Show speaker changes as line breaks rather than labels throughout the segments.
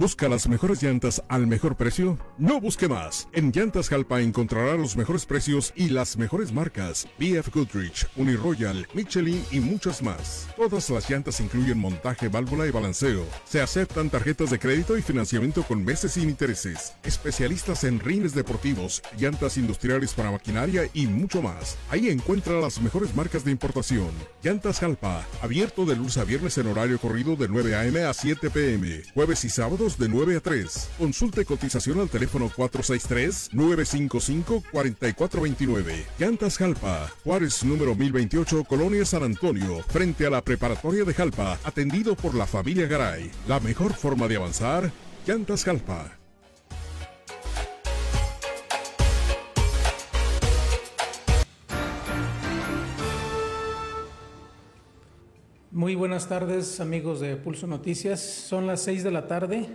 ¿Busca las mejores llantas al mejor precio? No busque más. En Llantas Jalpa encontrará los mejores precios y las mejores marcas. BF Goodrich, Uniroyal, Michelin y muchas más. Todas las llantas incluyen montaje, válvula y balanceo. Se aceptan tarjetas de crédito y financiamiento con meses sin intereses. Especialistas en rines deportivos, llantas industriales para maquinaria y mucho más. Ahí encuentra las mejores marcas de importación. Llantas Jalpa, abierto de lunes a viernes en horario corrido de 9 a.m. a 7 p.m. Jueves y sábados de 9 a 3. Consulte cotización al teléfono 463-955-4429. Llantas Jalpa, Juárez número 1028, Colonia San Antonio, frente a la preparatoria de Jalpa, atendido por la familia Garay. La mejor forma de avanzar, Llantas Jalpa.
Muy buenas tardes amigos de Pulso Noticias. Son las 6 de la tarde,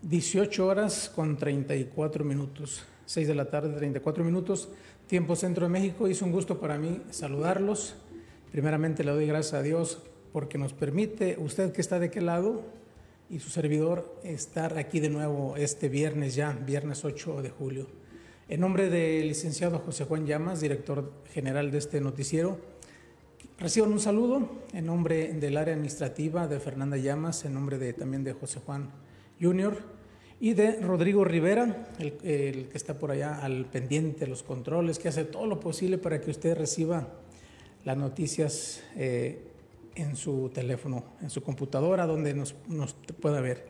18 horas con 34 minutos. 6 de la tarde, 34 minutos, tiempo centro de México. Y es un gusto para mí saludarlos. Primeramente le doy gracias a Dios porque nos permite, usted que está de qué lado, y su servidor, estar aquí de nuevo este viernes ya, viernes 8 de julio. En nombre del licenciado José Juan Llamas, director general de este noticiero, Reciban un saludo en nombre del área administrativa de Fernanda Llamas, en nombre de, también de José Juan Junior y de Rodrigo Rivera, el, que está por allá al pendiente los controles, que hace todo lo posible para que usted reciba las noticias eh, en su teléfono, en su computadora, donde nos, nos, pueda ver.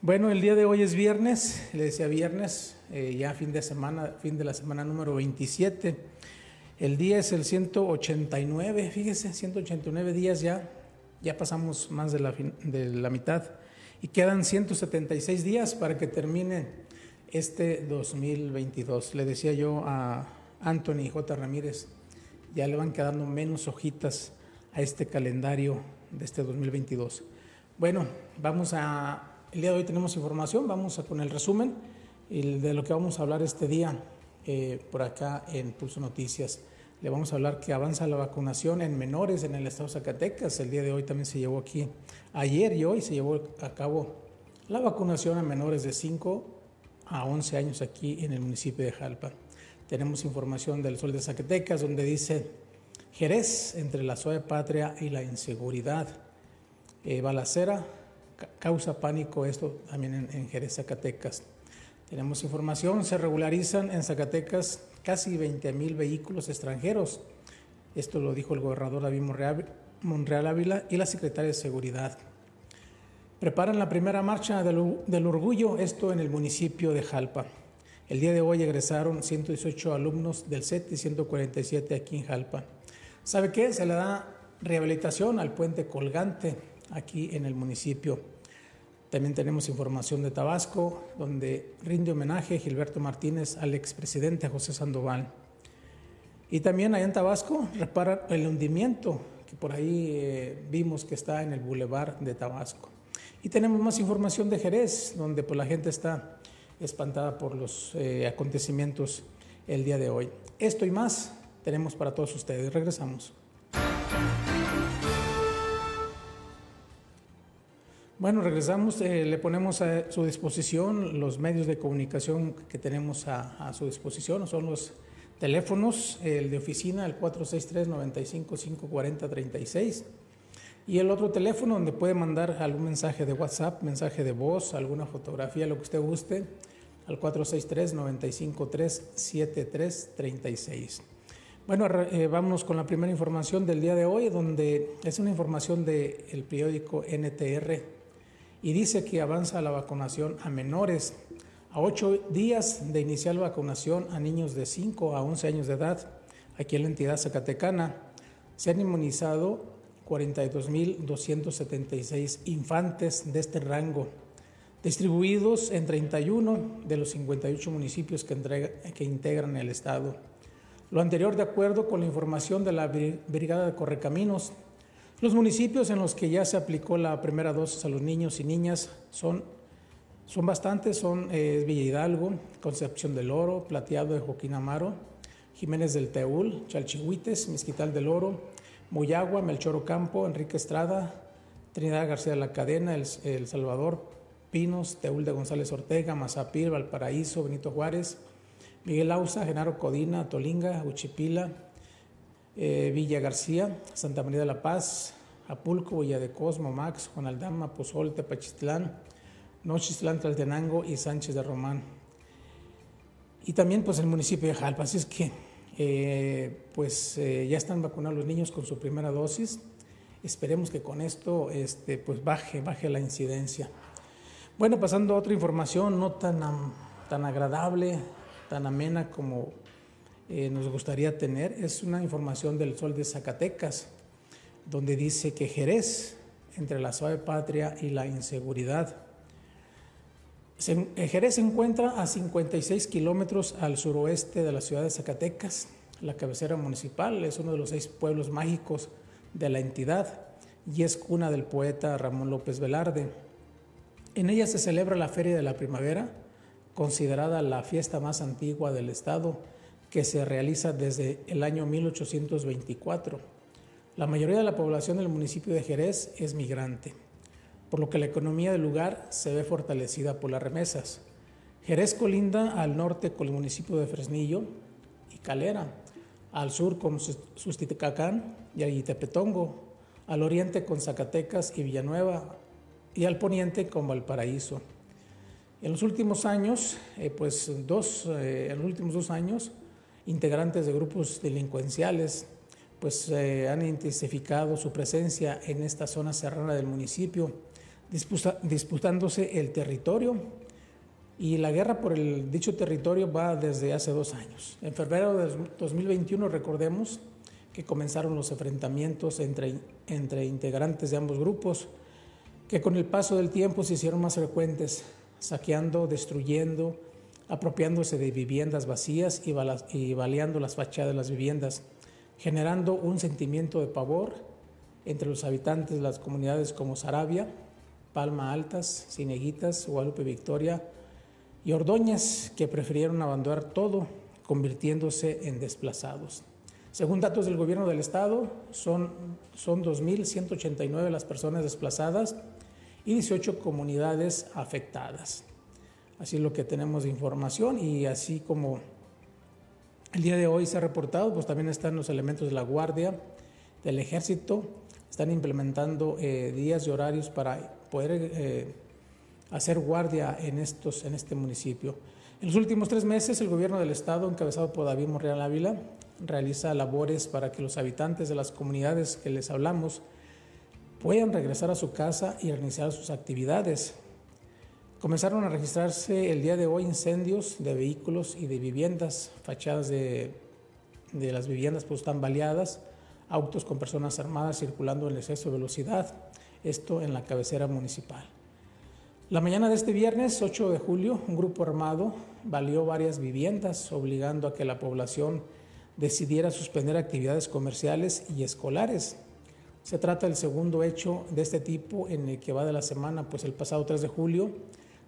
Bueno, el día de hoy es viernes, le decía viernes, eh, ya fin de semana, fin de la semana número 27. El día es el 189, fíjese, 189 días ya, ya pasamos más de la, mitad y quedan 176 días para que termine este 2022. Le decía yo a Anthony J. Ramírez, ya le van quedando menos hojitas a este calendario de este 2022. Bueno, vamos a, el día de hoy tenemos información, vamos a con el resumen de lo que vamos a hablar este día eh, por acá en Pulso Noticias. Le vamos a hablar que avanza la vacunación en menores en el estado de Zacatecas. El día de hoy también se llevó aquí, ayer y hoy se llevó a cabo la vacunación a menores de 5 a 11 años aquí en el municipio de Jalpa. Tenemos información del Sol de Zacatecas donde dice Jerez entre la suave patria y la inseguridad. Eh, balacera causa pánico esto también en, en Jerez, Zacatecas. Tenemos información, se regularizan en Zacatecas casi 20 mil vehículos extranjeros. Esto lo dijo el gobernador David Monreal, Ávila y la secretaria de Seguridad. Preparan la primera marcha del, del, orgullo, esto en el municipio de Jalpa. El día de hoy egresaron 118 alumnos del CET y 147 aquí en Jalpa. ¿Sabe qué? Se le da rehabilitación al puente colgante aquí en el municipio. También tenemos información de Tabasco, donde rinde homenaje Gilberto Martínez al expresidente José Sandoval. Y también allá en Tabasco repara el hundimiento que por ahí eh, vimos que está en el bulevar de Tabasco. Y tenemos más información de Jerez, donde pues, la gente está espantada por los eh, acontecimientos el día de hoy. Esto y más tenemos para todos ustedes. Regresamos. Bueno, regresamos, eh, le ponemos a su disposición los medios de comunicación que tenemos a, su disposición, son los teléfonos, el de oficina, el 463-95-540-36, y el otro teléfono donde puede mandar algún mensaje de WhatsApp, mensaje de voz, alguna fotografía, lo que usted guste, al 463-953-7336. Bueno, eh, vámonos con la primera información del día de hoy, donde es una información del periódico NTR y dice que avanza la vacunación a menores. A ocho días de iniciar la vacunación a niños de 5 a 11 años de edad, aquí en la entidad zacatecana, se han inmunizado 42.276 infantes de este rango, distribuidos en 31 de los 58 municipios que, entrega, que integran el Estado. Lo anterior de acuerdo con la información de la Brigada de Correcaminos, los municipios en los que ya se aplicó la primera dosis a los niños y niñas son, son bastantes, son eh, Villa Hidalgo, Concepción del Oro, Plateado de Joaquín Amaro, Jiménez del Teúl, Chalchihuites, Mezquital del Oro, Moyagua, Melchor Ocampo, Enrique Estrada, Trinidad García de la Cadena, El, Salvador, Pinos, Teúl de González Ortega, Mazapil, Valparaíso, Benito Juárez, Miguel Ausa, Genaro Codina, Tolinga, Uchipila, eh, Villa García, Santa María de la Paz, Apulco, Villa de Cosmo, Max, Juan Aldama, Pozol, Tepachitlán, Nochistlán, Tlaltenango y Sánchez de Román. Y también pues el municipio de Jalpa. Así es que eh, pues eh, ya están vacunados los niños con su primera dosis. Esperemos que con esto este, pues baje, baje la incidencia. Bueno, pasando a otra información no tan, tan agradable, tan amena como eh, nos gustaría tener, es una información del Sol de Zacatecas, donde dice que Jerez, entre la suave patria y la inseguridad, eh, Jerez se encuentra a 56 kilómetros al suroeste de la ciudad de Zacatecas. La cabecera municipal es uno de los seis pueblos mágicos de la entidad y es cuna del poeta Ramón López Velarde. En ella se celebra la Feria de la Primavera, considerada la fiesta más antigua del estado, que se realiza desde el año 1824. La mayoría de la población del municipio de Jerez es migrante por lo que la economía del lugar se ve fortalecida por las remesas. Jerez colinda al norte con el municipio de Fresnillo y Calera, al sur con Susticacán y Ayitepetongo, al oriente con Zacatecas y Villanueva y al poniente con Valparaíso. En los últimos años, eh, pues dos, eh, en los últimos dos años, integrantes de grupos delincuenciales pues eh, han intensificado su presencia en esta zona serrana del municipio disputándose el territorio y la guerra por el dicho territorio va desde hace dos años. En febrero de 2021 recordemos que comenzaron los enfrentamientos entre, entre integrantes de ambos grupos, que con el paso del tiempo se hicieron más frecuentes, saqueando, destruyendo, apropiándose de viviendas vacías y, y baleando las fachadas de las viviendas, generando un sentimiento de pavor entre los habitantes de las comunidades como Sarabia, Palma Altas, Cineguitas, Guadalupe Victoria y Ordóñez, que prefirieron abandonar todo, convirtiéndose en desplazados. Según datos del gobierno del estado, son, son 2.189 las personas desplazadas y 18 comunidades afectadas. Así es lo que tenemos de información y así como el día de hoy se ha reportado, pues también están los elementos de la Guardia, del Ejército, están implementando eh, días y horarios para poder eh, hacer guardia en, estos, en este municipio. En los últimos tres meses, el gobierno del Estado, encabezado por David Monreal Ávila, realiza labores para que los habitantes de las comunidades que les hablamos puedan regresar a su casa y reiniciar sus actividades. Comenzaron a registrarse el día de hoy incendios de vehículos y de viviendas, fachadas de, de las viviendas pues están baleadas, autos con personas armadas circulando en exceso de velocidad, esto en la cabecera municipal. La mañana de este viernes 8 de julio, un grupo armado valió varias viviendas, obligando a que la población decidiera suspender actividades comerciales y escolares. Se trata del segundo hecho de este tipo en el que va de la semana, pues el pasado 3 de julio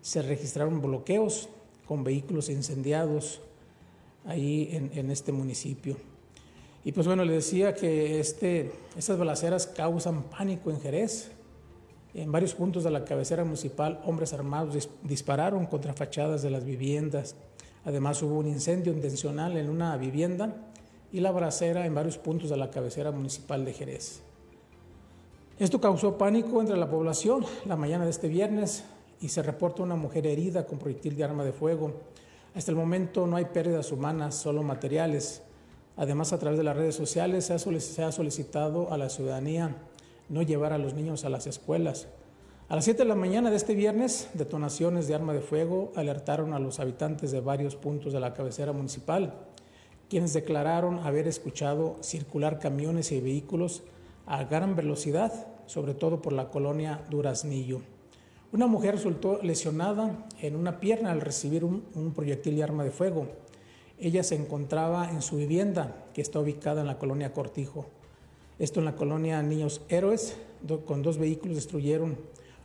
se registraron bloqueos con vehículos incendiados ahí en, este municipio. Y pues bueno, le decía que este, estas balaceras causan pánico en Jerez. En varios puntos de la cabecera municipal, hombres armados dispararon contra fachadas de las viviendas. Además, hubo un incendio intencional en una vivienda y la balacera en varios puntos de la cabecera municipal de Jerez. Esto causó pánico entre la población la mañana de este viernes y se reporta una mujer herida con proyectil de arma de fuego. Hasta el momento no hay pérdidas humanas, solo materiales. Además, a través de las redes sociales se ha solicitado a la ciudadanía no llevar a los niños a las escuelas. A las 7 de la mañana de este viernes, detonaciones de arma de fuego alertaron a los habitantes de varios puntos de la cabecera municipal, quienes declararon haber escuchado circular camiones y vehículos a gran velocidad, sobre todo por la colonia Duraznillo. Una mujer resultó lesionada en una pierna al recibir un, proyectil de arma de fuego. Ella se encontraba en su vivienda, que está ubicada en la colonia Cortijo. Esto en la colonia Niños Héroes, con dos vehículos destruyeron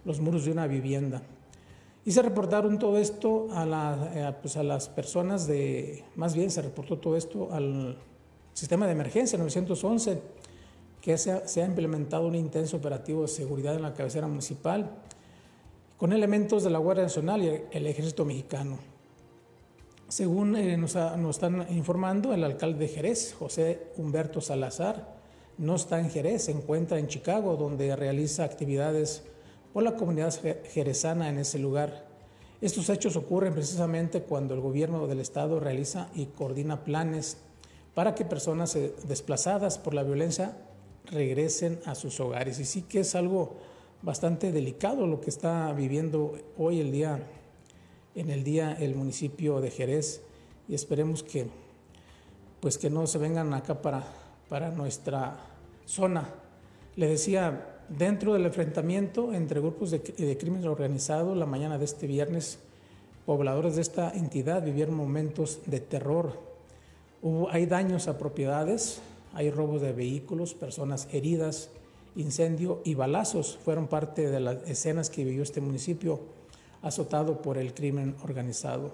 los muros de una vivienda. Y se reportaron todo esto a, eh, pues las personas de, más bien se reportó todo esto al sistema de emergencia 911, que se ha implementado un intenso operativo de seguridad en la cabecera municipal con elementos de la Guardia Nacional y el Ejército Mexicano. Según eh, nos, nos, están informando, el alcalde de Jerez, José Humberto Salazar, no está en Jerez, se encuentra en Chicago, donde realiza actividades por la comunidad jerezana en ese lugar. Estos hechos ocurren precisamente cuando el gobierno del estado realiza y coordina planes para que personas eh, desplazadas por la violencia regresen a sus hogares. Y sí que es algo bastante delicado lo que está viviendo hoy el día en el día el municipio de Jerez y esperemos que pues que no se vengan acá para, para nuestra zona. Le decía, dentro del enfrentamiento entre grupos de, de crimen organizado, la mañana de este viernes, pobladores de esta entidad vivieron momentos de terror. Hubo, hay daños a propiedades, hay robos de vehículos, personas heridas, incendio y balazos fueron parte de las escenas que vivió este municipio azotado por el crimen organizado.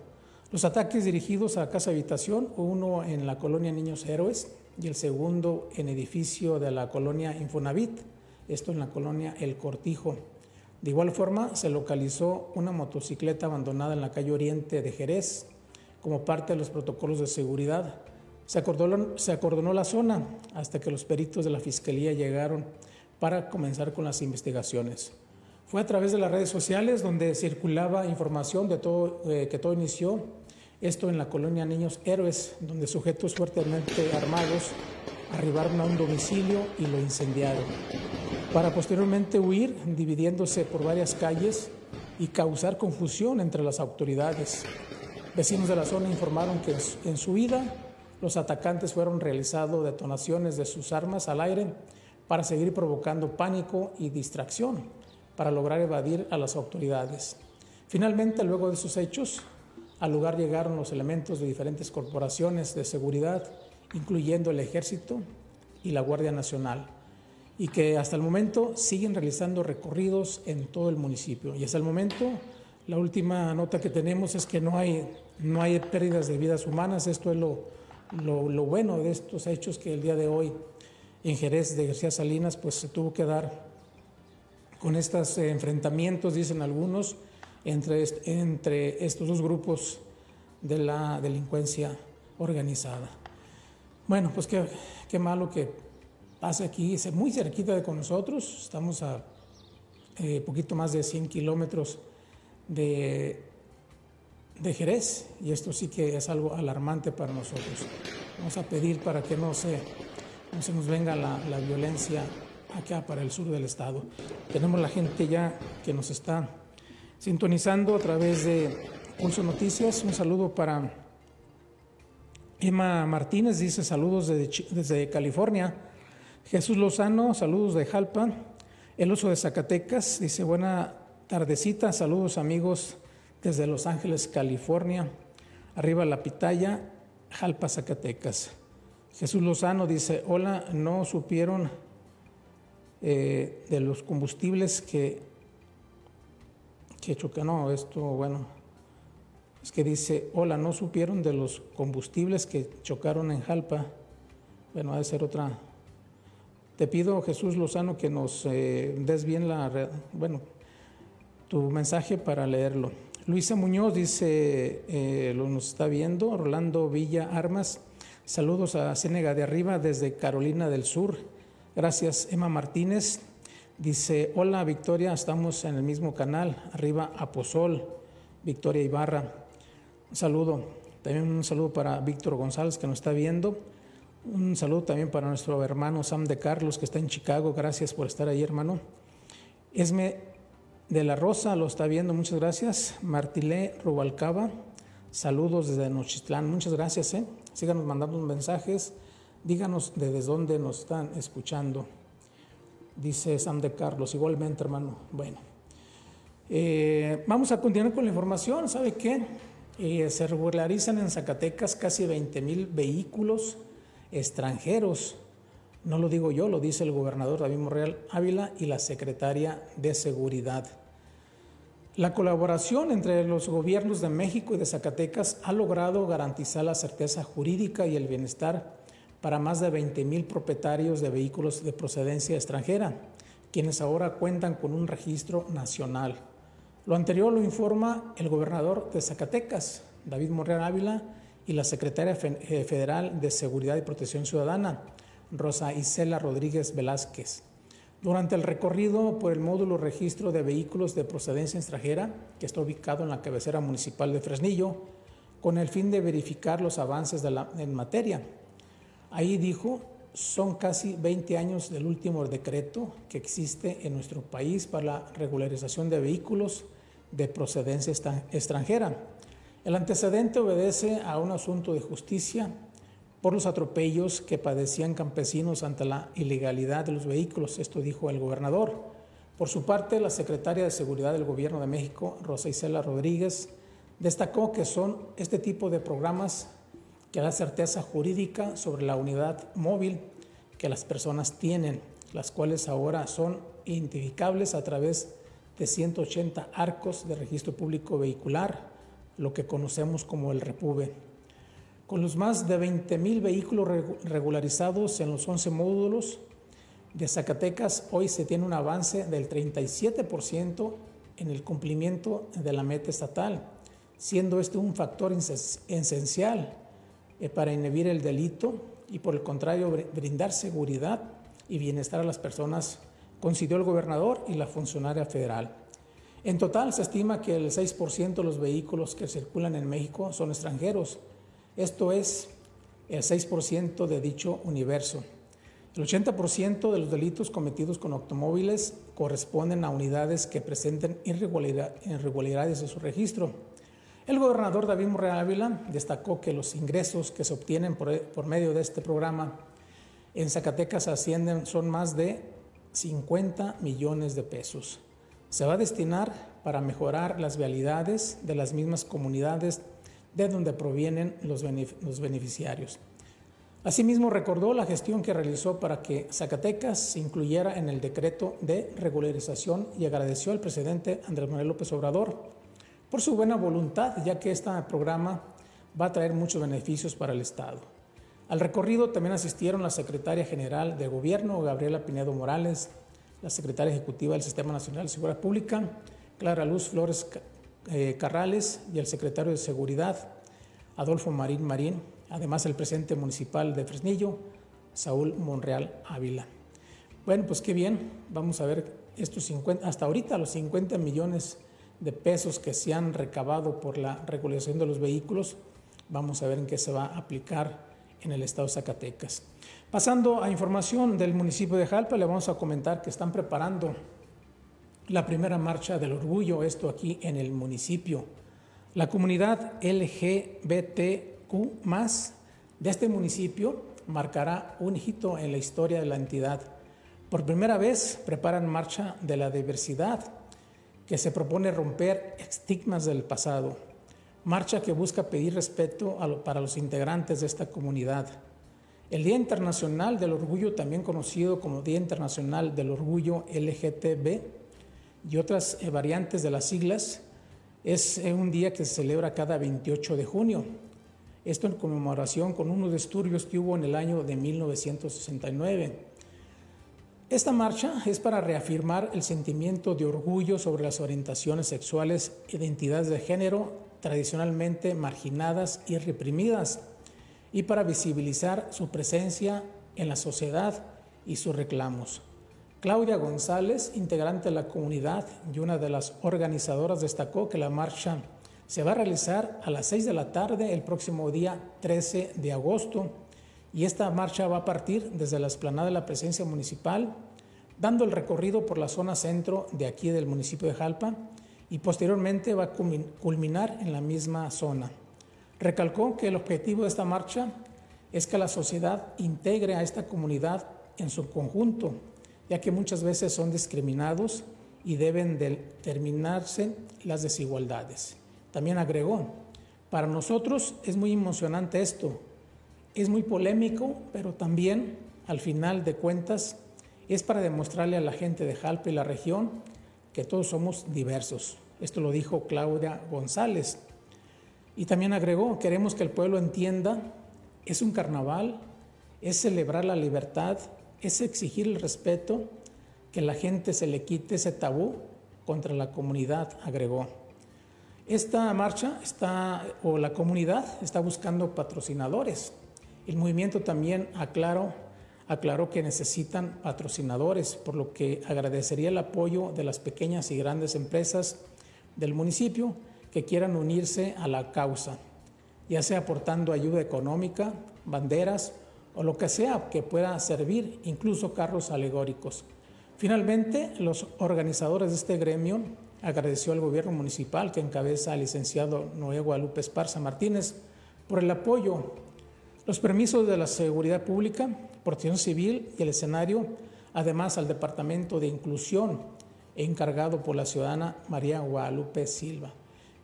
Los ataques dirigidos a casa habitación, uno en la colonia Niños Héroes y el segundo en edificio de la colonia Infonavit, esto en la colonia El Cortijo. De igual forma, se localizó una motocicleta abandonada en la calle Oriente de Jerez como parte de los protocolos de seguridad. Se acordonó, se acordonó la zona hasta que los peritos de la Fiscalía llegaron para comenzar con las investigaciones. Fue a través de las redes sociales donde circulaba información de todo, eh, que todo inició, esto en la colonia Niños Héroes, donde sujetos fuertemente armados arribaron a un domicilio y lo incendiaron, para posteriormente huir dividiéndose por varias calles y causar confusión entre las autoridades. Vecinos de la zona informaron que en su huida los atacantes fueron realizando detonaciones de sus armas al aire para seguir provocando pánico y distracción para lograr evadir a las autoridades. Finalmente, luego de esos hechos, al lugar llegaron los elementos de diferentes corporaciones de seguridad, incluyendo el Ejército y la Guardia Nacional, y que hasta el momento siguen realizando recorridos en todo el municipio. Y hasta el momento, la última nota que tenemos es que no hay, no hay pérdidas de vidas humanas. Esto es lo, lo bueno de estos hechos que el día de hoy en Jerez de García Salinas, pues se tuvo que dar con estos enfrentamientos, dicen algunos, entre, estos dos grupos de la delincuencia organizada. Bueno, pues qué, qué malo que pase aquí, es muy cerquita de con nosotros, estamos a eh, poquito más de 100 kilómetros de, de Jerez y esto sí que es algo alarmante para nosotros. Vamos a pedir para que no se no se nos venga la, la violencia acá para el sur del estado. Tenemos la gente ya que nos está sintonizando a través de Pulso Noticias. Un saludo para Emma Martínez, dice saludos desde, desde California. Jesús Lozano, saludos de Jalpa. El Oso de Zacatecas, dice buena tardecita, saludos amigos desde Los Ángeles, California. Arriba La Pitaya, Jalpa, Zacatecas. Jesús Lozano dice, hola, no supieron eh, de los combustibles que, que chocan. No, esto, bueno, es que dice, hola, no supieron de los combustibles que chocaron en Jalpa. Bueno, ha de ser otra. Te pido, Jesús Lozano, que nos eh, des bien la, bueno, tu mensaje para leerlo. Luisa Muñoz dice, eh, lo nos está viendo, Rolando Villa Armas. Saludos a Cénega de Arriba desde Carolina del Sur. Gracias, Emma Martínez. Dice, hola Victoria, estamos en el mismo canal, arriba Aposol, Victoria Ibarra. Un saludo, también un saludo para Víctor González que nos está viendo. Un saludo también para nuestro hermano Sam de Carlos que está en Chicago. Gracias por estar ahí, hermano. Esme de la Rosa lo está viendo, muchas gracias. Martilé Rubalcaba, saludos desde Nochistlán, muchas gracias. ¿eh? Síganos mandando mensajes, díganos desde dónde nos están escuchando. Dice Sam de Carlos, igualmente hermano. Bueno, eh, vamos a continuar con la información. ¿Sabe qué? Eh, se regularizan en Zacatecas casi 20 mil vehículos extranjeros. No lo digo yo, lo dice el gobernador David Morreal Ávila y la secretaria de Seguridad. La colaboración entre los gobiernos de México y de Zacatecas ha logrado garantizar la certeza jurídica y el bienestar para más de 20 mil propietarios de vehículos de procedencia extranjera, quienes ahora cuentan con un registro nacional. Lo anterior lo informa el gobernador de Zacatecas, David Monreal Ávila, y la secretaria eh, federal de Seguridad y Protección Ciudadana, Rosa Isela Rodríguez Velázquez. Durante el recorrido por el módulo registro de vehículos de procedencia extranjera, que está ubicado en la cabecera municipal de Fresnillo, con el fin de verificar los avances en materia. Ahí dijo, son casi 20 años del último decreto que existe en nuestro país para la regularización de vehículos de procedencia extranjera. El antecedente obedece a un asunto de justicia por los atropellos que padecían campesinos ante la ilegalidad de los vehículos, esto dijo el gobernador. Por su parte, la secretaria de Seguridad del Gobierno de México, Rosa Isela Rodríguez, destacó que son este tipo de programas que da certeza jurídica sobre la unidad móvil que las personas tienen, las cuales ahora son identificables a través de 180 arcos de registro público vehicular, lo que conocemos como el REPUBE. Con los más de 20.000 vehículos regularizados en los 11 módulos de Zacatecas, hoy se tiene un avance del 37% en el cumplimiento de la meta estatal, siendo este un factor esencial eh, para inhibir el delito y por el contrario brindar seguridad y bienestar a las personas, coincidió el gobernador y la funcionaria federal. En total se estima que el 6% de los vehículos que circulan en México son extranjeros. Esto es el 6% de dicho universo. El 80% de los delitos cometidos con automóviles corresponden a unidades que presenten irregularidades en su registro. El gobernador David Morrea Ávila destacó que los ingresos que se obtienen por, medio de este programa en Zacatecas ascienden, son más de 50 millones de pesos. Se va a destinar para mejorar las vialidades de las mismas comunidades de donde provienen los, beneficiarios. Asimismo, recordó la gestión que realizó para que Zacatecas se incluyera en el decreto de regularización y agradeció al presidente Andrés Manuel López Obrador por su buena voluntad, ya que este programa va a traer muchos beneficios para el Estado. Al recorrido también asistieron la secretaria general de Gobierno, Gabriela Pinedo Morales, la secretaria ejecutiva del Sistema Nacional de Seguridad Pública, Clara Luz Flores eh, Carrales, y el secretario de Seguridad, Adolfo Marín Marín, además el presidente municipal de Fresnillo, Saúl Monreal Ávila. Bueno, pues qué bien, vamos a ver estos 50, hasta ahorita los 50 millones de pesos que se han recabado por la regulación de los vehículos. Vamos a ver en qué se va a aplicar en el estado Zacatecas. Pasando a información del municipio de Jalpa, le vamos a comentar que están preparando la primera marcha del orgullo, esto aquí en el municipio. La comunidad LGBTQ de este municipio marcará un hito en la historia de la entidad. Por primera vez preparan marcha de la diversidad que se propone romper estigmas del pasado, marcha que busca pedir respeto para los integrantes de esta comunidad. El Día Internacional del Orgullo, también conocido como Día Internacional del Orgullo LGTB y otras eh, variantes de las siglas, es eh, un día que se celebra cada 28 de junio. Esto en conmemoración con unos disturbios que hubo en el año de 1969 esta marcha es para reafirmar el sentimiento de orgullo sobre las orientaciones sexuales, identidades de género tradicionalmente marginadas y reprimidas, y para visibilizar su presencia en la sociedad y sus reclamos. Claudia González, integrante de la comunidad y una de las organizadoras, destacó que la marcha se va a realizar a las 6 de la tarde el próximo día 13 de agosto y esta marcha va a partir desde la esplanada de la presencia municipal, dando el recorrido por la zona centro de aquí del municipio de Jalpa y posteriormente va a culminar en la misma zona. Recalcó que el objetivo de esta marcha es que la sociedad integre a esta comunidad en su conjunto, ya que muchas veces son discriminados y deben determinarse las desigualdades. También agregó, para nosotros es muy emocionante esto, es muy polémico, pero también, al final de cuentas, es para demostrarle a la gente de Jalpa y la región que todos somos diversos. Esto lo dijo Claudia González. Y también agregó, queremos que el pueblo entienda, es un carnaval, es celebrar la libertad, es exigir el respeto, que la gente se le quite ese tabú contra la comunidad, agregó. Esta marcha está, o la comunidad está buscando patrocinadores. El movimiento también aclaró, aclaró que necesitan patrocinadores, por lo que agradecería el apoyo de las pequeñas y grandes empresas del municipio que quieran unirse a la causa, ya sea aportando ayuda económica, banderas o lo que sea que pueda servir, incluso carros alegóricos. Finalmente, los organizadores de este gremio agradeció al gobierno municipal que encabeza al licenciado Noé Guadalupe Esparza Martínez por el apoyo, los permisos de la seguridad pública, protección civil y el escenario, además al Departamento de Inclusión encargado por la ciudadana María Guadalupe Silva.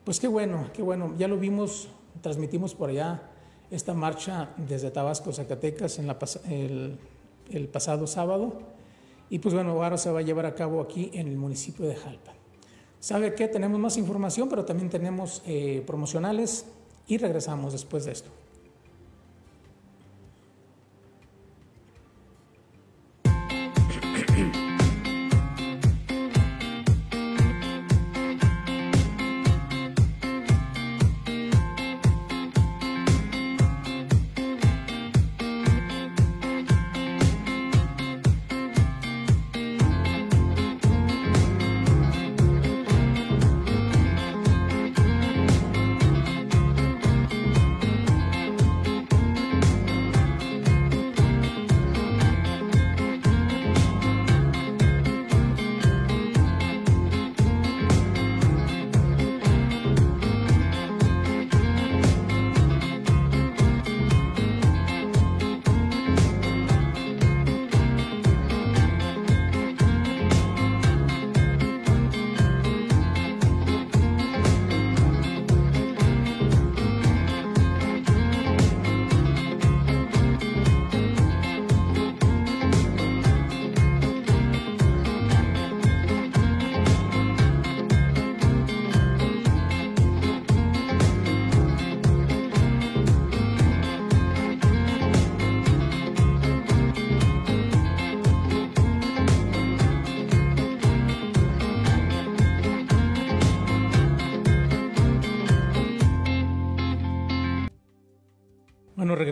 Pues qué bueno, qué bueno, ya lo vimos, transmitimos por allá esta marcha desde Tabasco, Zacatecas, en el pasado sábado. Y pues bueno, ahora se va a llevar a cabo aquí en el municipio de Jalpa. ¿Sabe qué? Tenemos más información, pero también tenemos eh, promocionales y regresamos después de esto.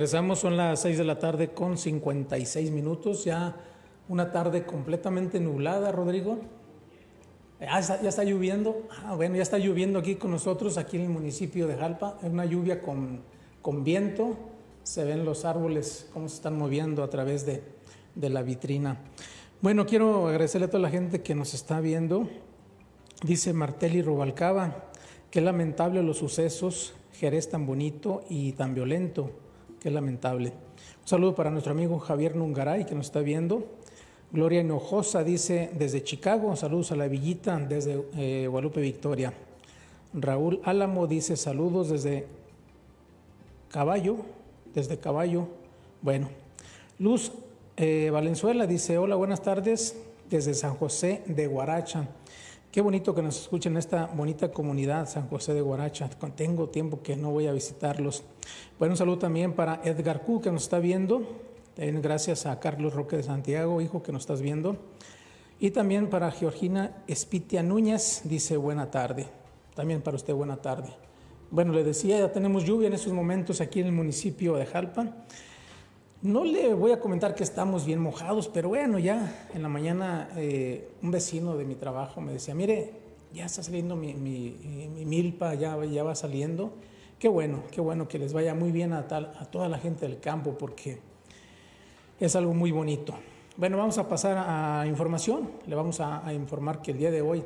Regresamos, son las 6 de la tarde con 56 minutos, ya una tarde completamente nublada, Rodrigo. Está, ya está lloviendo, ah, bueno, ya está lloviendo aquí con nosotros, aquí en el municipio de Jalpa, es una lluvia con, con viento, se ven los árboles, cómo se están moviendo a través de, de la vitrina. Bueno, quiero agradecerle a toda la gente que nos está viendo. Dice Martelli Rubalcaba, qué lamentable los sucesos, Jerez tan bonito y tan violento. Qué lamentable. Un saludo para nuestro amigo Javier Nungaray que nos está viendo. Gloria Hinojosa dice desde Chicago, saludos a la Villita desde eh, Guadalupe Victoria. Raúl Álamo dice saludos desde Caballo, desde Caballo. Bueno, Luz eh, Valenzuela dice hola, buenas tardes desde San José de Guaracha. Qué bonito que nos escuchen en esta bonita comunidad, San José de Guaracha. Tengo tiempo que no voy a visitarlos. Bueno, un saludo también para Edgar Q, que nos está viendo. Gracias a Carlos Roque de Santiago, hijo, que nos estás viendo. Y también para Georgina Espitia Núñez, dice buena tarde. También para usted, buena tarde. Bueno, le decía, ya tenemos lluvia en estos momentos aquí en el municipio de Jalpa. No le voy a comentar que estamos bien mojados, pero bueno, ya en la mañana eh, un vecino de mi trabajo me decía, mire, ya está saliendo mi, milpa, ya, va saliendo. Qué bueno, qué bueno que les vaya muy bien a, tal, a toda la gente del campo porque es algo muy bonito. Bueno, vamos a pasar a información. Le vamos a, a informar que el día de hoy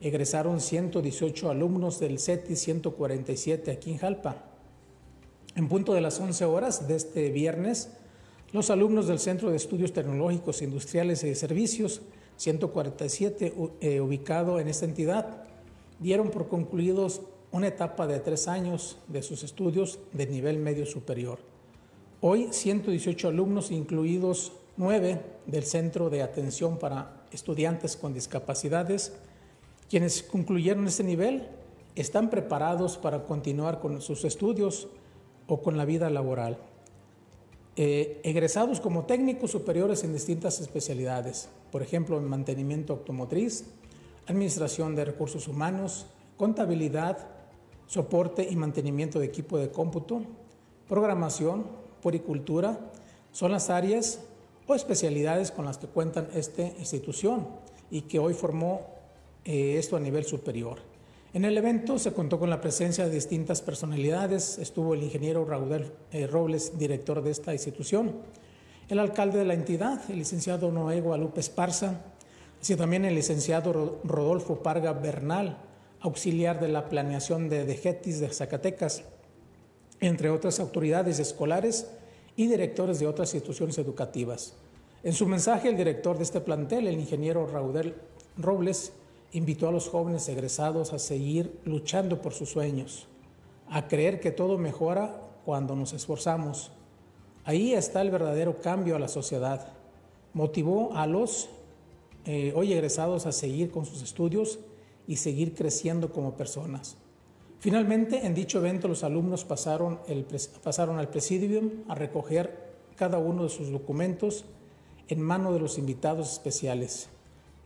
egresaron 118 alumnos del CETI 147 aquí en Jalpa. En punto de las 11 horas de este viernes, los alumnos del Centro de Estudios Tecnológicos, Industriales y de Servicios 147, eh, ubicado en esta entidad, dieron por concluidos una etapa de tres años de sus estudios de nivel medio superior. Hoy, 118 alumnos, incluidos nueve del Centro de Atención para Estudiantes con Discapacidades, quienes concluyeron este nivel, están preparados para continuar con sus estudios o con la vida laboral. Eh, egresados como técnicos superiores en distintas especialidades, por ejemplo, en mantenimiento automotriz, administración de recursos humanos, contabilidad, soporte y mantenimiento de equipo de cómputo, programación, puricultura, son las áreas o especialidades con las que cuentan esta institución y que hoy formó eh, esto a nivel superior. En el evento se contó con la presencia de distintas personalidades, estuvo el ingeniero Raúl eh, Robles, director de esta institución, el alcalde de la entidad, el licenciado Noé Guadalupe Esparza, así también el licenciado Rodolfo Parga Bernal, auxiliar de la planeación de Degetis de Zacatecas, entre otras autoridades escolares y directores de otras instituciones educativas. En su mensaje, el director de este plantel, el ingeniero Raúl Robles, invitó a los jóvenes egresados a seguir luchando por sus sueños, a creer que todo mejora cuando nos esforzamos. Ahí está el verdadero cambio a la sociedad. Motivó a los eh, hoy egresados a seguir con sus estudios y seguir creciendo como personas. Finalmente, en dicho evento, los alumnos pasaron, pasaron al presidium a recoger cada uno de sus documentos en mano de los invitados especiales,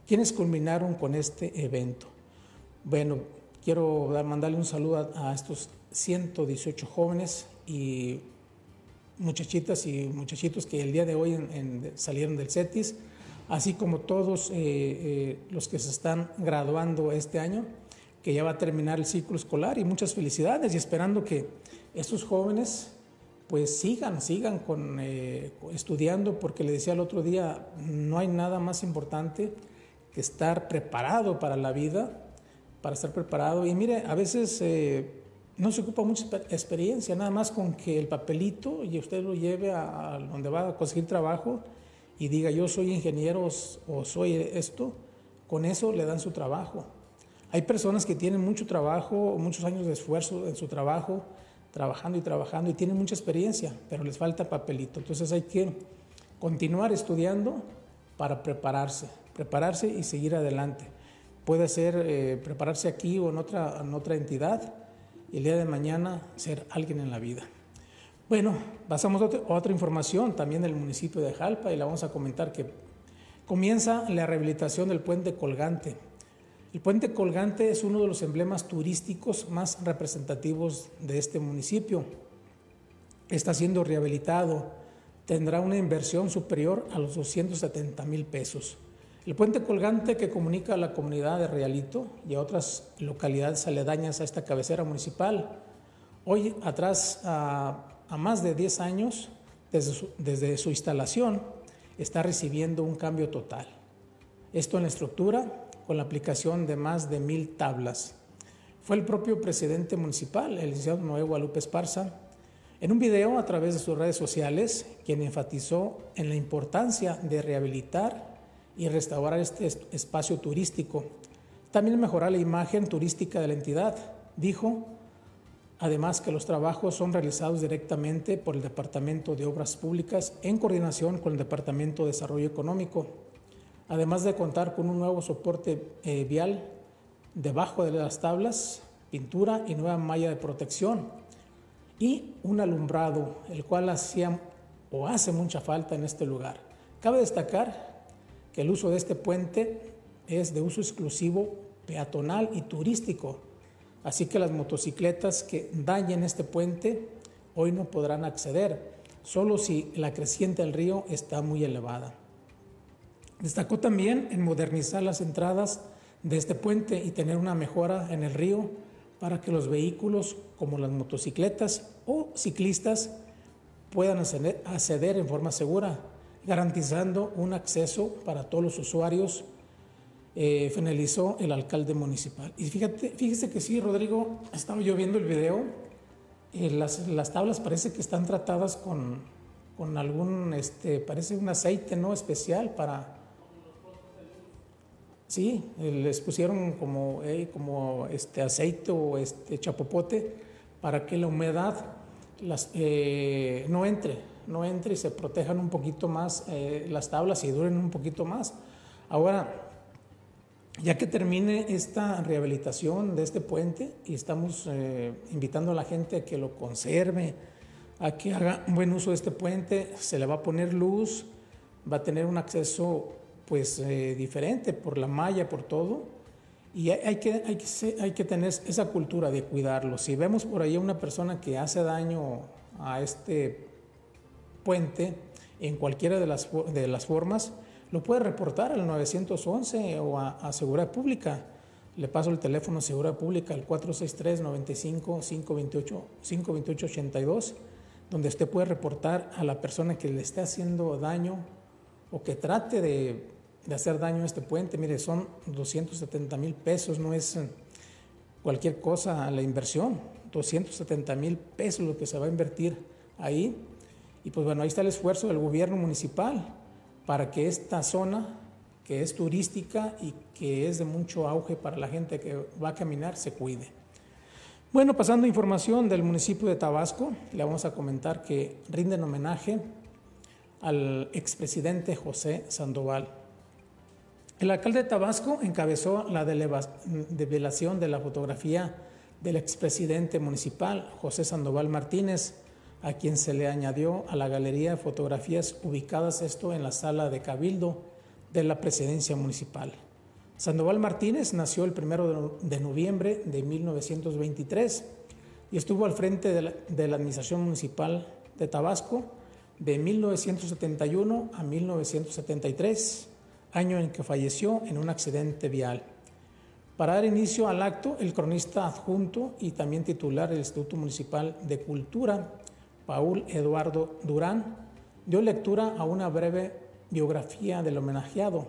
quienes culminaron con este evento. Bueno, quiero mandarle un saludo a, estos 118 jóvenes y muchachitas y muchachitos que el día de hoy salieron del CETIS así como todos eh, eh, los que se están graduando este año, que ya va a terminar el ciclo escolar y muchas felicidades y esperando que estos jóvenes pues sigan, sigan con, eh, estudiando, porque le decía el otro día, no hay nada más importante estar preparado para la vida, para estar preparado. Y mire, a veces no se ocupa mucha experiencia, nada más con que el papelito y usted lo lleve a donde va a conseguir trabajo, y diga yo soy ingeniero o soy esto, con eso le dan su trabajo. Hay personas que tienen mucho trabajo, muchos años de esfuerzo en su trabajo, trabajando y trabajando y tienen mucha experiencia, pero les falta papelito. Entonces hay que continuar estudiando para prepararse, prepararse y seguir adelante. Puede ser eh, prepararse aquí o en otra, en otra entidad y el día de mañana ser alguien en la vida. Bueno, pasamos a otra información también del municipio de Jalpa y la vamos a comentar que comienza la rehabilitación del puente colgante. El puente colgante es uno de los emblemas turísticos más representativos de este municipio. Está siendo rehabilitado, tendrá una inversión superior a los 270 mil pesos. El puente colgante que comunica a la comunidad de Realito y a otras localidades aledañas a esta cabecera municipal, hoy atrás a más de 10 años desde su, instalación, está recibiendo un cambio total. Esto en la estructura con la aplicación de más de mil tablas. Fue el propio presidente municipal, el licenciado Noé Guadalupe Esparza, en un video a través de sus redes sociales, quien enfatizó en la importancia de rehabilitar y restaurar este espacio turístico. También mejorar la imagen turística de la entidad. Dijo, Además que los trabajos son realizados directamente por el Departamento de Obras Públicas en coordinación con el Departamento de Desarrollo Económico, además de contar con un nuevo soporte eh, vial debajo de las tablas, pintura y nueva malla de protección y un alumbrado, el cual hacía o hace mucha falta en este lugar. Cabe destacar el uso de este puente es de uso exclusivo peatonal y turístico, Así que las motocicletas que dañen este puente hoy no podrán acceder, solo si la creciente del río está muy elevada. Destacó también en modernizar las entradas de este puente y tener una mejora en el río para que los vehículos como las motocicletas o ciclistas puedan acceder en forma segura, garantizando un acceso para todos los usuarios eh, finalizó el alcalde municipal. Y fíjate, fíjese que sí, Rodrigo, estaba yo viendo el video, eh, las, las, tablas parece que están tratadas con, con, algún, este, parece un aceite no especial para... Sí, les pusieron como, eh, como este aceite o este chapopote para que la humedad las, no entre, no entre y se protejan un poquito más las tablas y duren un poquito más. Ahora, ya que termine esta rehabilitación de este puente y estamos eh, invitando a la gente a que lo conserve, a que haga un buen uso de este puente, se le va a poner luz, va a tener un acceso pues eh, diferente por la malla, por todo, Y hay que, hay, que, hay que tener esa cultura de cuidarlo. Si vemos por ahí a una persona que hace daño a este puente en cualquiera de las, de las formas, lo puede reportar al 911 o a, a Seguridad Pública. Le paso el teléfono de Seguridad Pública al 463-95-528-82, donde usted puede reportar a la persona que le esté haciendo daño o que trate de, de hacer daño a este puente. Mire, son 270 mil pesos, no es cualquier cosa a la inversión. 270 mil pesos lo que se va a invertir ahí. Y pues bueno, ahí está el esfuerzo del gobierno municipal para que esta zona que es turística y que es de mucho auge para la gente que va a caminar, se cuide. Bueno, pasando a información del municipio de Tabasco, le vamos a comentar que rinden homenaje al expresidente José Sandoval. El alcalde de Tabasco encabezó la develación de la fotografía del expresidente municipal José Sandoval Martínez, a quien se le añadió a la galería de fotografías ubicadas esto en la sala de Cabildo de la presidencia municipal. Sandoval Martínez nació el 1 de noviembre de 1923 y estuvo al frente de la, administración municipal de Tabasco de 1971 a 1973, año en que falleció en un accidente vial. Para dar inicio al acto, el cronista adjunto y también titular del Instituto Municipal de Cultura, Paul Eduardo Durán, dio lectura a una breve biografía del homenajeado.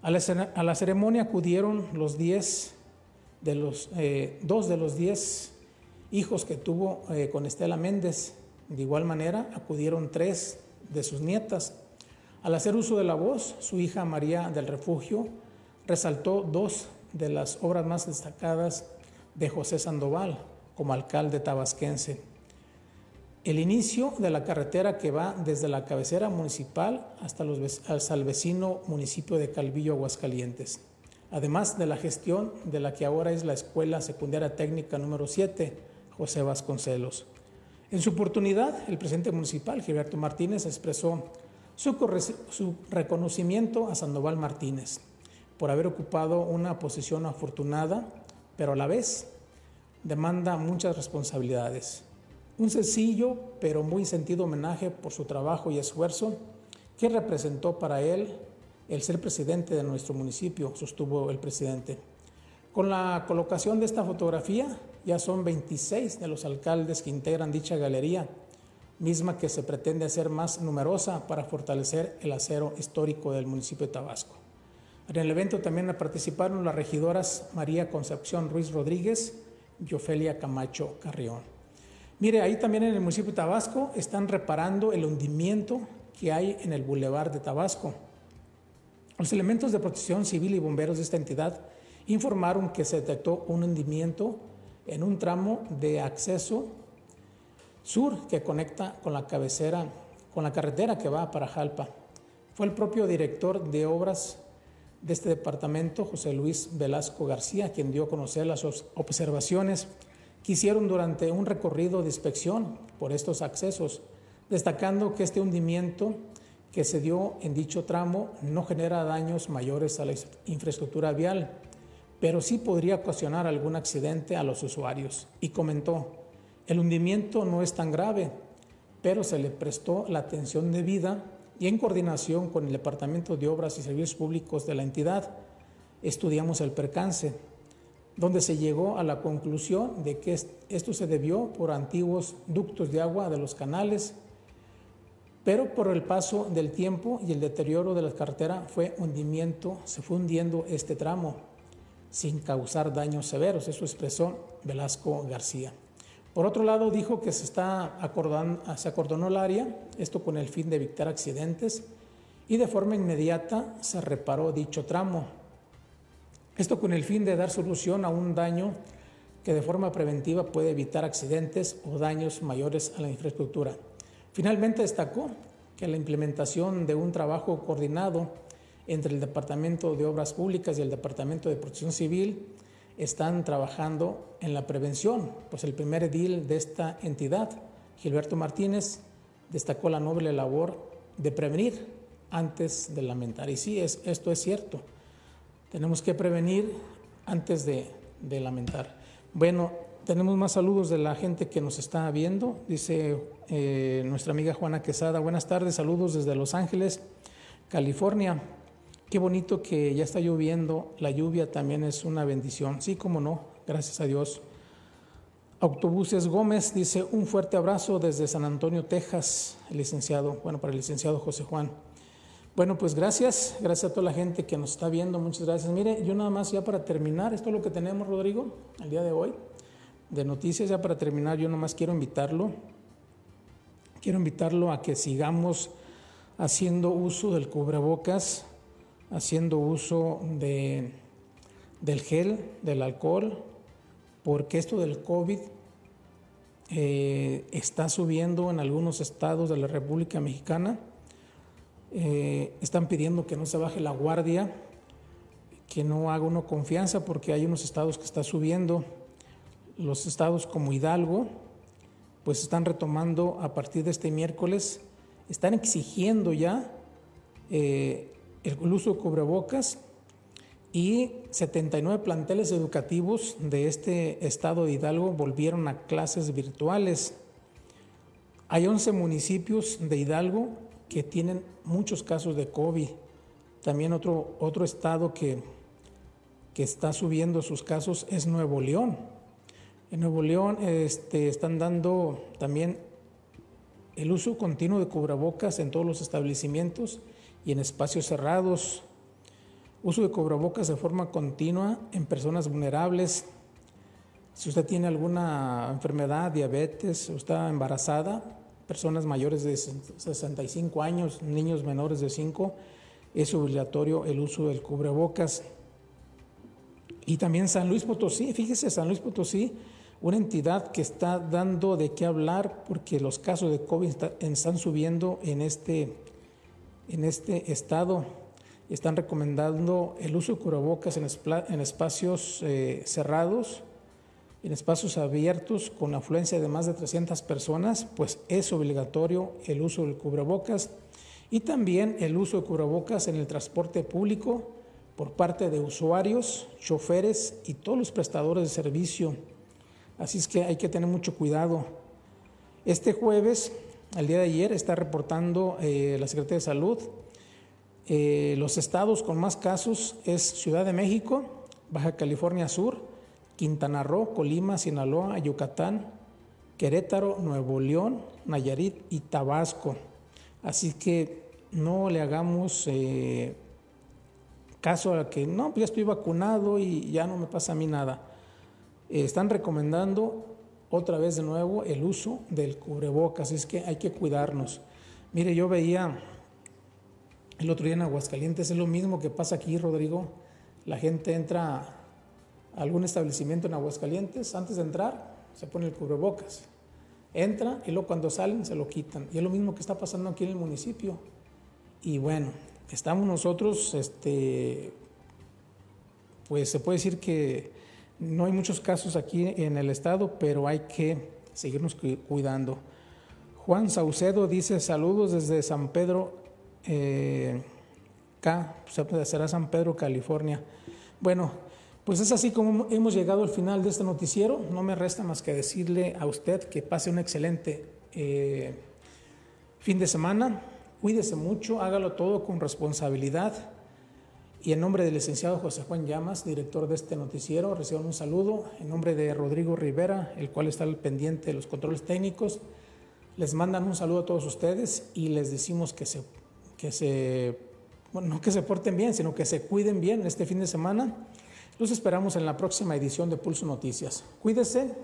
A la, ceremonia acudieron los diez de los, eh, dos de los diez hijos que tuvo eh, con Estela Méndez. De igual manera, acudieron tres de sus nietas. Al hacer uso de la voz, su hija María del Refugio resaltó dos de las obras más destacadas de José Sandoval como alcalde tabasquense. El inicio de la carretera que va desde la cabecera municipal hasta, los, el vecino municipio de Calvillo, Aguascalientes. Además de la gestión de la que ahora es la Escuela Secundaria Técnica número 7, José Vasconcelos. En su oportunidad, el presidente municipal, Gilberto Martínez, expresó su, su reconocimiento a Sandoval Martínez por haber ocupado una posición afortunada, pero a la vez demanda muchas responsabilidades un sencillo pero muy sentido homenaje por su trabajo y esfuerzo que representó para él el ser presidente de nuestro municipio, sostuvo el presidente. Con la colocación de esta fotografía ya son 26 de los alcaldes que integran dicha galería, misma que se pretende hacer más numerosa para fortalecer el acero histórico del municipio de Tabasco. En el evento también participaron las regidoras María Concepción Ruiz Rodríguez y Ofelia Camacho Carrión. Mire, ahí también en el municipio de Tabasco están reparando el hundimiento que hay en el bulevar de Tabasco. Los elementos de protección civil y bomberos de esta entidad informaron que se detectó un hundimiento en un tramo de acceso sur que conecta con la cabecera, con la carretera que va para Jalpa. Fue el propio director de obras de este departamento, José Luis Velasco García, quien dio a conocer las observaciones hicieron durante un recorrido de inspección por estos accesos, destacando que este hundimiento que se dio en dicho tramo no genera daños mayores a la infraestructura vial, pero sí podría ocasionar algún accidente a los usuarios. Y comentó, el hundimiento no es tan grave, pero se le prestó la atención debida y en coordinación con el Departamento de Obras y Servicios Públicos de la entidad, estudiamos el percance donde se llegó a la conclusión de que esto se debió por antiguos ductos de agua de los canales, pero por el paso del tiempo y el deterioro de la carretera fue hundimiento, se fue hundiendo este tramo sin causar daños severos, eso expresó Velasco García. Por otro lado, dijo que se, está acordando, se acordonó el área, esto con el fin de evitar accidentes, y de forma inmediata se reparó dicho tramo, esto con el fin de dar solución a un daño que de forma preventiva puede evitar accidentes o daños mayores a la infraestructura. Finalmente destacó que la implementación de un trabajo coordinado entre el Departamento de Obras Públicas y el Departamento de Protección Civil están trabajando en la prevención, pues el primer edil de esta entidad, Gilberto Martínez, destacó la noble labor de prevenir antes de lamentar. Y sí, es, esto es cierto. Tenemos que prevenir antes de, lamentar. Bueno, tenemos más saludos de la gente que nos está viendo. Dice eh, nuestra amiga Juana Quesada, buenas tardes, saludos desde Los Ángeles, California. Qué bonito que ya está lloviendo, la lluvia también es una bendición. Sí, como no, gracias a Dios. Autobuses Gómez dice un fuerte abrazo desde San Antonio, Texas, licenciado, bueno, para el licenciado José Juan. Bueno, pues gracias, gracias a toda la gente que nos está viendo, muchas gracias. Mire, yo nada más ya para terminar, esto es lo que tenemos, Rodrigo, el día de hoy, de noticias, ya para terminar, yo nada más quiero invitarlo, quiero invitarlo a que sigamos haciendo uso del cubrebocas, haciendo uso de, del gel, del alcohol, porque esto del COVID eh, está subiendo en algunos estados de la República Mexicana. Eh, están pidiendo que no se baje la guardia, que no haga uno confianza, porque hay unos estados que está subiendo. Los estados como Hidalgo, pues están retomando a partir de este miércoles, están exigiendo ya eh, el uso de cubrebocas y 79 planteles educativos de este estado de Hidalgo volvieron a clases virtuales. Hay 11 municipios de Hidalgo que tienen muchos casos de COVID. También otro, otro estado que, que está subiendo sus casos es Nuevo León. En Nuevo León este, están dando también el uso continuo de cubrebocas en todos los establecimientos y en espacios cerrados Uso de cubrebocas de forma continua en personas vulnerables. Si usted tiene alguna enfermedad, diabetes, está embarazada, personas mayores de 65 años, niños menores de 5, es obligatorio el uso del cubrebocas. Y también San Luis Potosí, fíjese, San Luis Potosí, una entidad que está dando de qué hablar porque los casos de COVID están subiendo en este, en este estado están recomendando el uso de cubrebocas en, espacios eh, cerrados, en espacios abiertos con afluencia de más de 300 personas, pues es obligatorio el uso del cubrebocas y también el uso de cubrebocas en el transporte público por parte de usuarios, choferes y todos los prestadores de servicio. Así es que hay que tener mucho cuidado. Este jueves, al día de ayer, está reportando eh, la Secretaría de Salud eh, los estados con más casos es Ciudad de México, Baja California Sur, Quintana Roo, Colima, Sinaloa, Yucatán, Querétaro, Nuevo León, Nayarit y Tabasco. Así que no le hagamos eh, caso a que no, pues ya estoy vacunado y ya no me pasa a mí nada. Eh, están recomendando otra vez de nuevo el uso del cubrebocas, es que hay que cuidarnos. Mire, yo veía el otro día en Aguascalientes es lo mismo que pasa aquí, Rodrigo. La gente entra algún establecimiento en Aguascalientes, antes de entrar se pone el cubrebocas. Entra y luego cuando salen se lo quitan. Y es lo mismo que está pasando aquí en el municipio. Y bueno, estamos nosotros, este, pues se puede decir que no hay muchos casos aquí en el estado, pero hay que seguirnos cuidando. Juan Saucedo dice saludos desde San Pedro eh, K, será San Pedro, California. Bueno, pues es así como hemos llegado al final de este noticiero. No me resta más que decirle a usted que pase un excelente eh, fin de semana. Cuídese mucho, hágalo todo con responsabilidad. Y en nombre del licenciado José Juan Llamas, director de este noticiero, reciban un saludo. En nombre de Rodrigo Rivera, el cual está pendiente de los controles técnicos, les mandan un saludo a todos ustedes y les decimos que se que se, bueno, no que se porten bien, sino que se cuiden bien este fin de semana. Los esperamos en la próxima edición de Pulso Noticias. Cuídese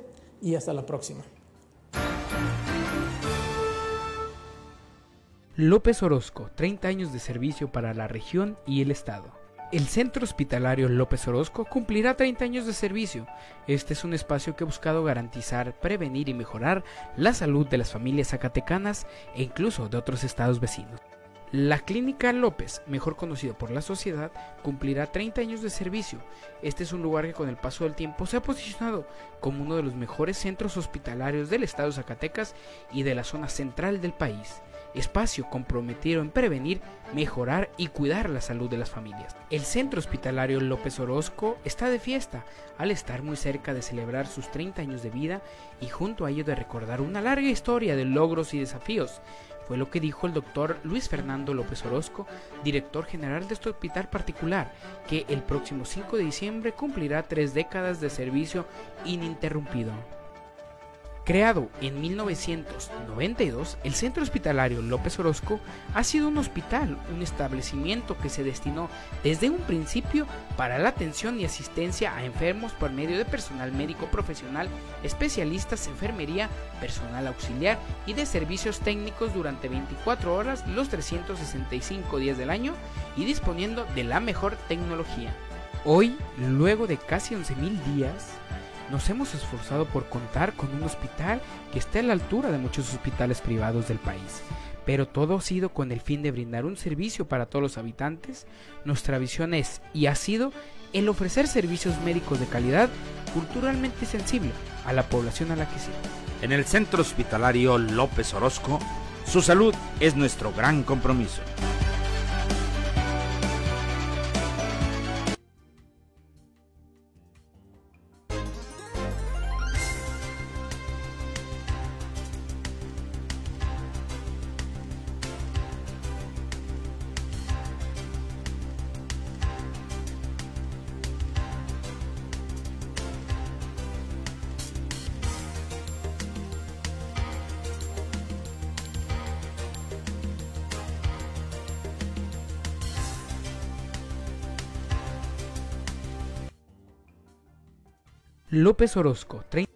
y hasta la próxima.
López Orozco, 30 años de servicio para la región y el Estado. El Centro Hospitalario López Orozco cumplirá 30 años de servicio. Este es un espacio que ha buscado garantizar, prevenir y mejorar la salud de las familias zacatecanas e incluso de otros estados vecinos. La Clínica López, mejor conocido por la sociedad, cumplirá 30 años de servicio. Este es un lugar que con el paso del tiempo se ha posicionado como uno de los mejores centros hospitalarios del estado de Zacatecas y de la zona central del país. espacio comprometido en prevenir, mejorar y cuidar la salud de las familias. El Centro Hospitalario López Orozco está de fiesta al estar muy cerca de celebrar sus 30 años de vida y junto a ello de recordar una larga historia de logros y desafíos. Fue lo que dijo el doctor Luis Fernando López Orozco, director general de este hospital particular, que el próximo 5 de diciembre cumplirá tres décadas de servicio ininterrumpido. Creado en 1992, el Centro Hospitalario López Orozco ha sido un hospital, un establecimiento que se destinó desde un principio para la atención y asistencia a enfermos por medio de personal médico profesional, especialistas, enfermería, personal auxiliar y de servicios técnicos durante 24 horas los 365 días del año y disponiendo de la mejor tecnología. Hoy, luego de casi 11.000 días, nos hemos esforzado por contar con un hospital que esté a la altura de muchos hospitales privados del país. Pero todo ha sido con el fin de brindar un servicio para todos los habitantes. Nuestra visión es y ha sido el ofrecer servicios médicos de calidad culturalmente sensible a la población a la que sirve.
En el Centro Hospitalario López Orozco, su salud es nuestro gran compromiso.
López Orozco, 30